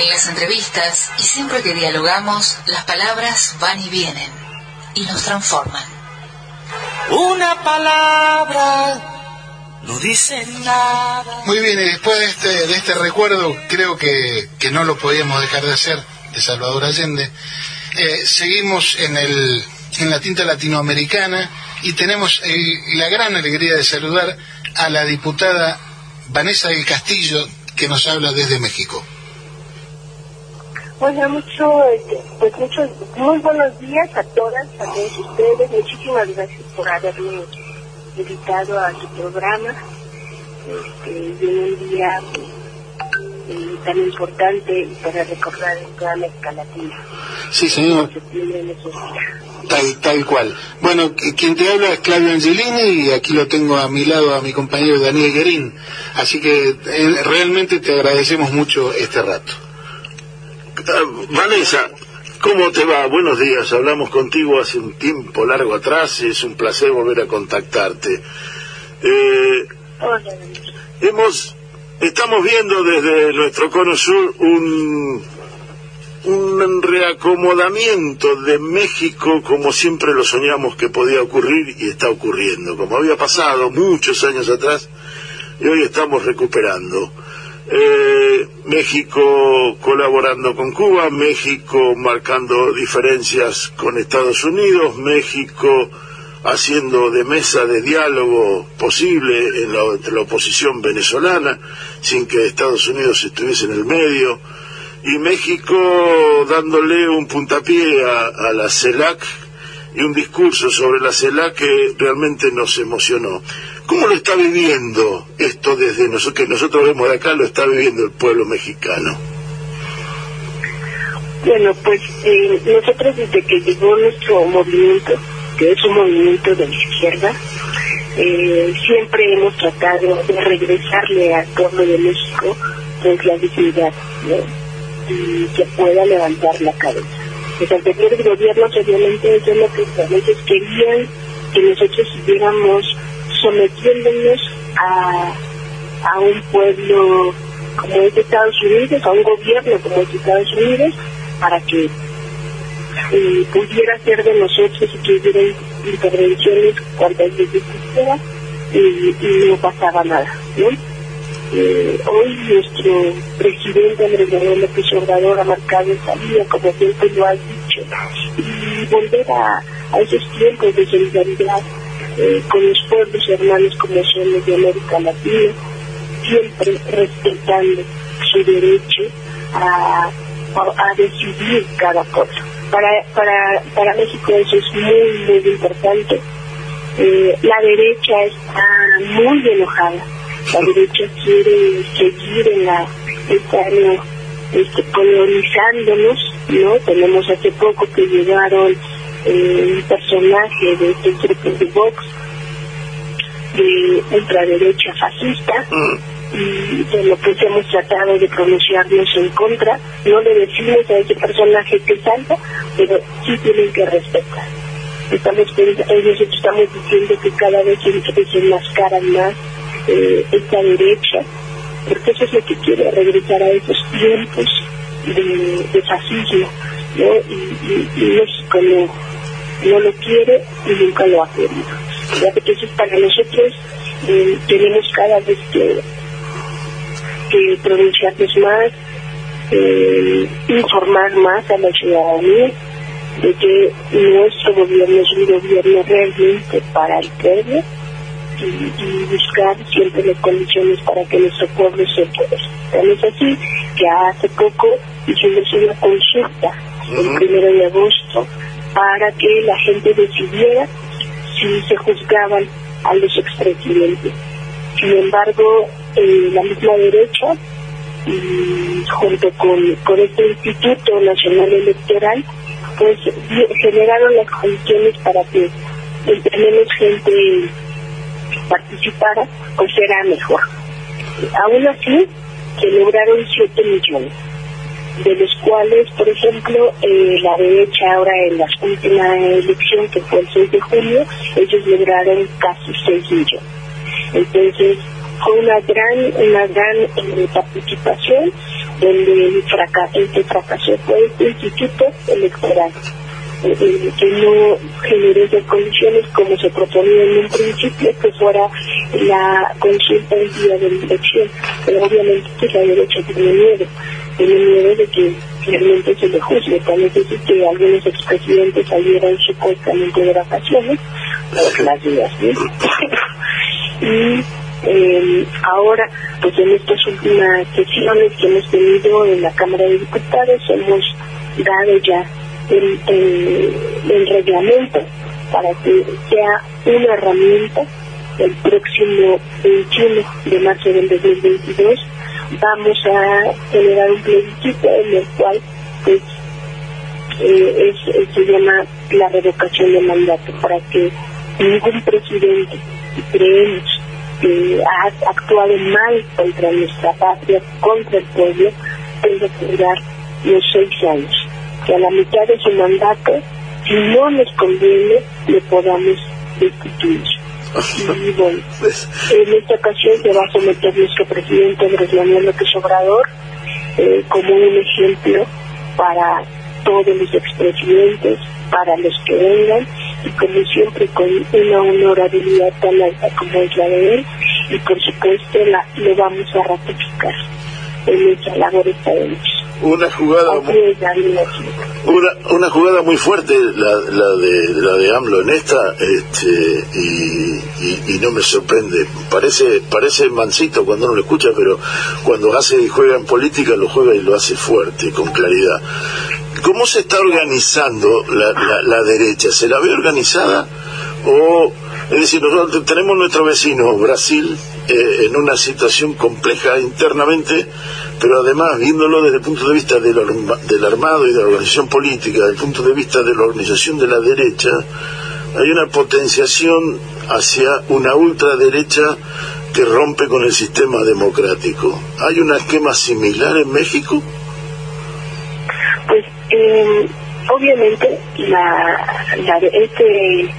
En las entrevistas y siempre que dialogamos, las palabras van y vienen y nos transforman. Una palabra no dice nada. Muy bien, y después de este, de este recuerdo, creo que, que no lo podíamos dejar de hacer, de Salvador Allende. Eh, seguimos en, el, en la tinta latinoamericana y tenemos el- la gran alegría de saludar a la diputada Vanessa del Castillo, que nos habla desde México. Hola, mucho, este, pues muchos, muy buenos días a todas, a todos ustedes. Muchísimas gracias por haberme invitado a su programa. Este, y en un día pues, eh, tan importante y para recordar en toda América Latina. Sí, señor. Tal, tal cual. Bueno, qu- quien te habla es Claudio Angelini y aquí lo tengo a mi lado a mi compañero Daniel Guerín. Así que eh, realmente te agradecemos mucho este rato. Ah, Vanessa, ¿cómo te va? Buenos días. Hablamos contigo hace un tiempo largo atrás y es un placer volver a contactarte. Eh, Hola, hemos, estamos viendo desde nuestro cono sur un, un reacomodamiento de México como siempre lo soñamos que podía ocurrir y está ocurriendo, como había pasado muchos años atrás y hoy estamos recuperando. Eh, México colaborando con Cuba, México marcando diferencias con Estados Unidos, México haciendo de mesa de diálogo posible en la, entre la oposición venezolana, sin que Estados Unidos estuviese en el medio, y México dándole un puntapié a, a la CELAC y un discurso sobre la CELAC que realmente nos emocionó. ¿Cómo lo está viviendo esto desde nosotros, que nosotros vemos acá, lo está viviendo el pueblo mexicano? Bueno, pues eh, nosotros desde que llegó nuestro movimiento, que es un movimiento de la izquierda, eh, siempre hemos tratado de regresarle al pueblo de México pues la dignidad y que pueda levantar la cabeza. Los anteriores gobiernos obviamente eso es lo que a veces querían que nosotros siguiéramos sometiéndonos a, a un pueblo como es de Estados Unidos, a un gobierno como es de Estados Unidos, para que eh, pudiera ser de nosotros y que hubiera intervenciones cuantas veces quisiera y, y no pasaba nada. Eh, hoy nuestro presidente Andrés Manuel López Obrador ha marcado esa línea, como siempre lo ha dicho, y volver a, a esos tiempos de solidaridad eh, con los pueblos hermanos como son los de América Latina, siempre respetando su derecho a, a, a decidir cada cosa. Para, para, para México eso es muy, muy importante. Eh, la derecha está muy enojada. La derecha quiere seguir en la, este, colonizándonos, ¿no? Tenemos hace poco que llegaron eh, un personaje de este grupo de Vox, de ultraderecha fascista, y de lo que hemos tratado de pronunciarnos en contra. No le decimos a ese personaje que salga, pero sí tienen que respetar. Estamos, nosotros estamos diciendo que cada vez se desenmascaran más eh, esta derecha, porque eso es lo que quiere, regresar a esos tiempos de, fascismo, ¿no? Y, y- y México no, no lo quiere y nunca lo ha querido. Entonces, para nosotros eh, tenemos cada vez que, que pronunciarnos más, eh, informar más a la ciudadanía de que nuestro gobierno es un gobierno realmente para el pueblo y, y buscar siempre las condiciones para que nuestro pueblo se pueda. Es así que hace poco hicimos una consulta el primero de agosto para que la gente decidiera si se juzgaban a los expresidentes. Sin embargo, eh, la misma derecha, y junto con, con este Instituto Nacional Electoral, pues generaron las condiciones para que entre menos gente participara, pues era mejor. Aún así, se lograron 7 millones, de los cuales, por ejemplo, eh, la derecha ahora en la última elección, que fue el 6 de julio, ellos lograron casi 6 millones. Entonces, fue una gran, una gran eh, participación, donde el, fraca el que fracasó fue este instituto electoral, eh, que no generó esas condiciones como se proponía en un principio, que fuera la consulta el día de la elección. Pero obviamente pues, la derecha tiene miedo, tiene miedo de que realmente se le juzgue. Tal vez que algunos expresidentes salieran supuestamente de vacaciones, por las dudas, ¿no? y eh, ahora, pues en estas últimas sesiones que hemos tenido en la Cámara de Diputados, hemos dado ya el, reglamento para que sea una herramienta el próximo 21 de marzo del 2022 vamos a generar un plebiscito en el cual pues eh, es, es- se llama la revocación de mandato para que ningún presidente creemos que ha actuado mal contra nuestra patria, contra el pueblo, tenga que durar los seis años. Que a la mitad de su mandato, si no nos conviene, le podamos destituir. Y bueno, en esta ocasión se va a someter nuestro presidente Andrés Manuel López Obrador eh, como un ejemplo para todos los expresidentes, para los que vengan, y como siempre con una honorabilidad tan alta como es la de él, y por supuesto la, lo vamos a ratificar en nuestra labor esta noche. Una jugada muy, una, una jugada muy fuerte la, la de la de AMLO en esta este, y, y, y no me sorprende parece parece mansito cuando uno lo escucha pero cuando hace y juega en política lo juega y lo hace fuerte con claridad ¿cómo se está organizando la, la, la derecha? ¿se la ve organizada? o es decir, nosotros tenemos nuestro vecino Brasil eh, en una situación compleja internamente, pero además viéndolo desde el punto de vista del, arma- del armado y de la organización política, desde el punto de vista de la organización de la derecha, hay una potenciación hacia una ultraderecha que rompe con el sistema democrático. ¿Hay un esquema similar en México? Pues eh, obviamente la este,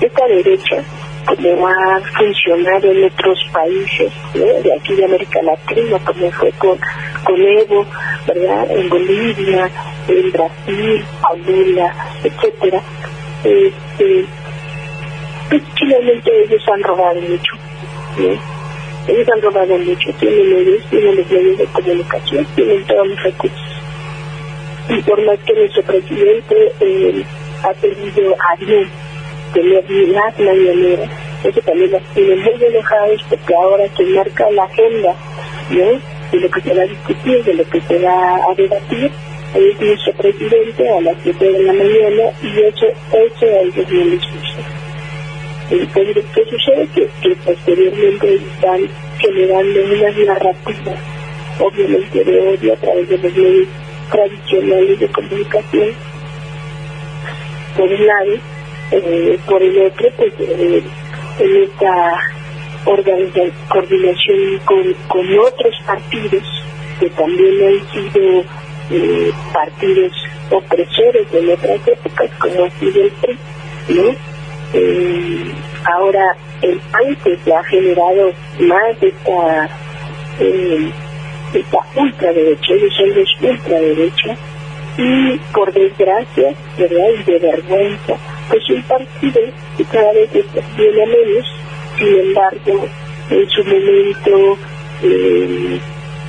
esta derecha, como ha funcionado en otros países de aquí de América Latina, como fue con, Evo, ¿verdad? En Bolivia, en Brasil, Angola, etcétera, este, pues finalmente ellos han robado mucho, ¿no? Ellos han robado mucho, tienen medios, tienen los medios de comunicación, tienen todos los recursos y por más que nuestro presidente eh, ha tenido a bien tener las mañaneras, eso también las tiene muy enojados porque ahora se marca la agenda, ¿no? De lo que se va a discutir, de lo que se va a debatir, es nuestro presidente a las 7 de la mañana y eso, eso a ellos no les gusta. Entonces, ¿qué sucede? Que, que posteriormente están generando unas narrativas, obviamente de odio a través de los medios tradicionales de comunicación, por un lado, eh, por el otro, pues eh, en esta coordinación con, con otros partidos que también han sido eh, partidos opresores en otras épocas, como ha sido el PRI, ¿no? Eh, ahora el PAN pues, ha generado más esta eh, esta ultraderecha, ellos son los ultraderecha, y por desgracia, ¿verdad? Y de vergüenza, pues un partido que cada vez está- viene a menos, sin embargo, en su momento, eh,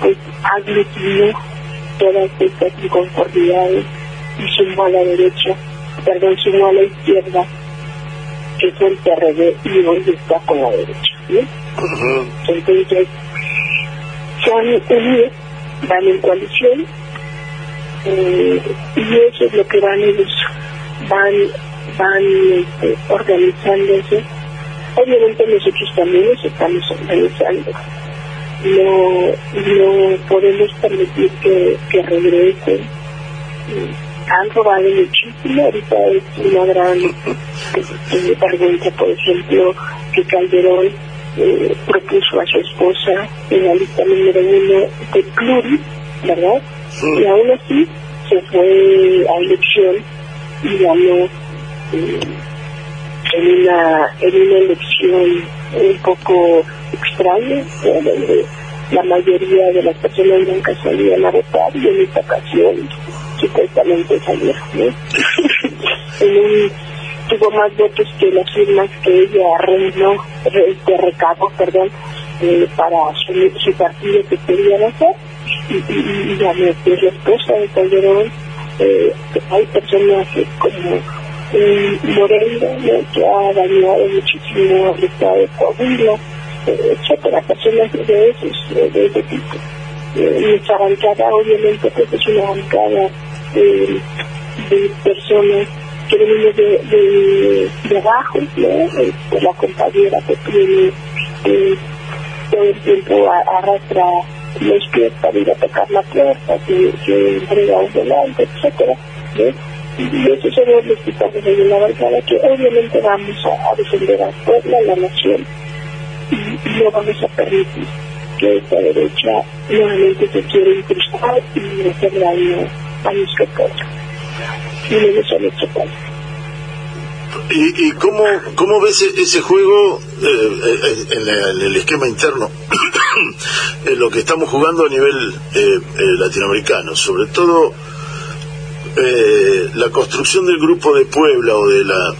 pues aglutinó todas estas inconformidades y sumó a la derecha, perdón, sumó a la izquierda, que fue el PRD, y hoy está con la. Entonces, se han unido, van en coalición, eh, y eso es lo que van ellos, van, van este, organizándose. Obviamente nosotros también nos estamos organizando. No, no podemos permitir que, que regresen. Eh, Han robado muchísimo, ahorita es una gran eh, vergüenza, por ejemplo, que Calderón eh, propuso a su esposa en la lista número uno de Pluri, ¿verdad? Y aún así se fue a elección y ganó eh, en una en una elección un poco extraña, donde la mayoría de las personas nunca salían a votar y en esta ocasión supuestamente salieron. en un, tuvo más votos que las firmas que ella reinó, este recabo, perdón, eh, para su, su partido que querían hacer. Y, y, y la, la esposa de Calderón, eh, hay personas como eh, Moreira, ¿no? que ha dañado muchísimo al estado de Coahuila, eh, etcétera, personas de esos, de ese tipo. Eh, nuestra bancada, obviamente, pues es una bancada de, de personas que venimos de, de, de abajo, ¿no? de la compañera que tiene eh, todo el tiempo arrastra los pies para ir a tocar la puerta, que, que entrega un volante, etcétera. Y esos son los hospitales de la bancada que obviamente vamos a, defender a Puebla, a la nación, y, no vamos a permitir que esta derecha nuevamente se quiera incrustar y hacer daño a nuestro pueblo, y menos a nuestro país. ¿Y, y cómo, cómo ves ese juego eh, en, la, en, el esquema interno? en lo que estamos jugando a nivel eh, eh, latinoamericano, sobre todo eh, la construcción del grupo de Puebla o de la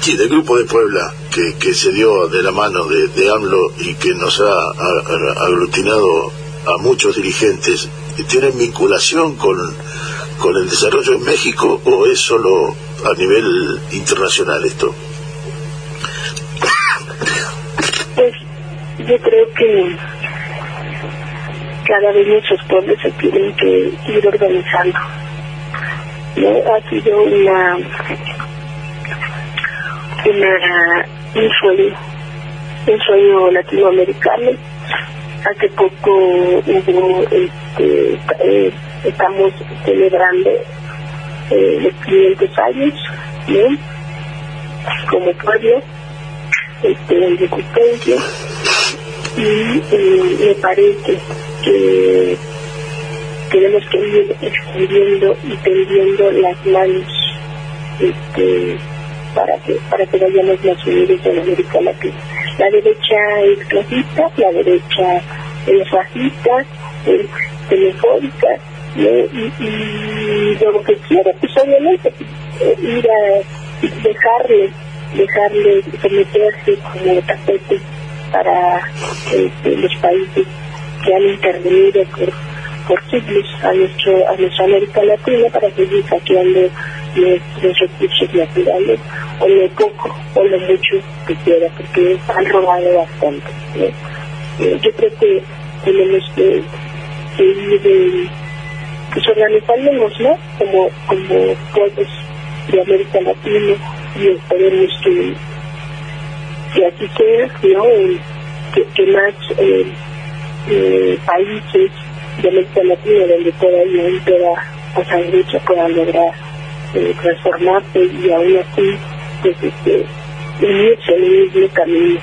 sí, del grupo de Puebla que, que se dio de la mano de, AMLO y que nos ha, aglutinado a muchos dirigentes tienen vinculación con, con el desarrollo en México o es solo a nivel internacional esto? Pues yo creo que cada vez muchos pueblos se tienen que ir organizando. Ha sido una, una un sueño, un sueño latinoamericano. Hace poco hubo, este, eh, estamos celebrando eh, los 500 años. Como pueblo, este, de existencia, y eh, me parece que tenemos que ir extendiendo y tendiendo las manos este, para que para que vayamos más unidos en América Latina. La derecha es clasista, la derecha es racista, es telefónica, y, y, lo que quiere, pues obviamente, ir a dejarle, dejarle someterse como tapete para este, los países que han intervenido por siglos a, nuestro, a nuestra América Latina para seguir saqueando nuestros recursos naturales, o lo poco o lo mucho que quiera, porque han robado bastante. Eh, yo creo que tenemos que, que ir de, pues ¿no? Como, como pueblos de América Latina y esperemos que, que así sea, ¿no? que, que más eh, eh, países de América Latina donde todavía toda esa derecha pueda lograr eh, transformarse y aún así pues este unirse en el mismo camino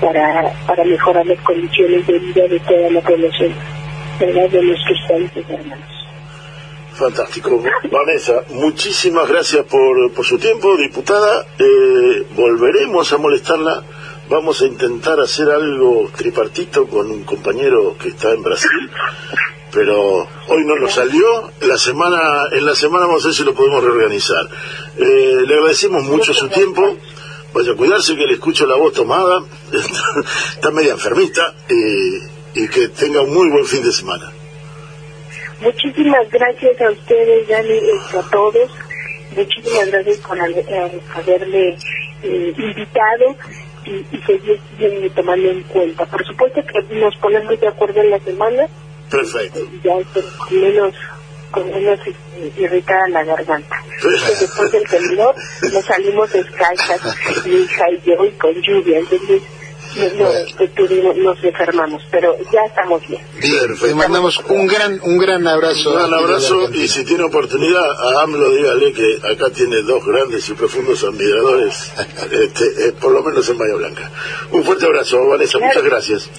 para, para mejorar las condiciones de vida de toda la población ¿verdad? de nuestros países hermanos. Fantástico. Vanessa, muchísimas gracias por, por su tiempo, diputada. Eh, volveremos a molestarla. Vamos a intentar hacer algo tripartito con un compañero que está en Brasil pero hoy no nos salió. La semana, en la semana vamos a ver si lo podemos reorganizar. Eh, le agradecemos mucho su tiempo. Vaya a cuidarse que le escucho la voz tomada. Está media enfermita y, y que tenga un muy buen fin de semana. Muchísimas gracias a ustedes, Dani, a todos. Muchísimas gracias por haberme eh, invitado y, y seguir eh, tomando en cuenta. Por supuesto que nos ponemos de acuerdo en la semana Perfecto. Ya estoy con menos, con menos irritada la garganta. Entonces, después del temblor nos salimos descalzas, mi hija y yo, y con lluvia. Entonces, no, nos enfermamos, pero ya estamos bien. Bien, mandamos un gran, un gran abrazo. Un gran abrazo y si tiene oportunidad a AMLO dígale que acá tiene dos grandes y profundos admiradores, este, eh, por lo menos en Bahía Blanca. Un fuerte abrazo, Vanessa, muchas gracias.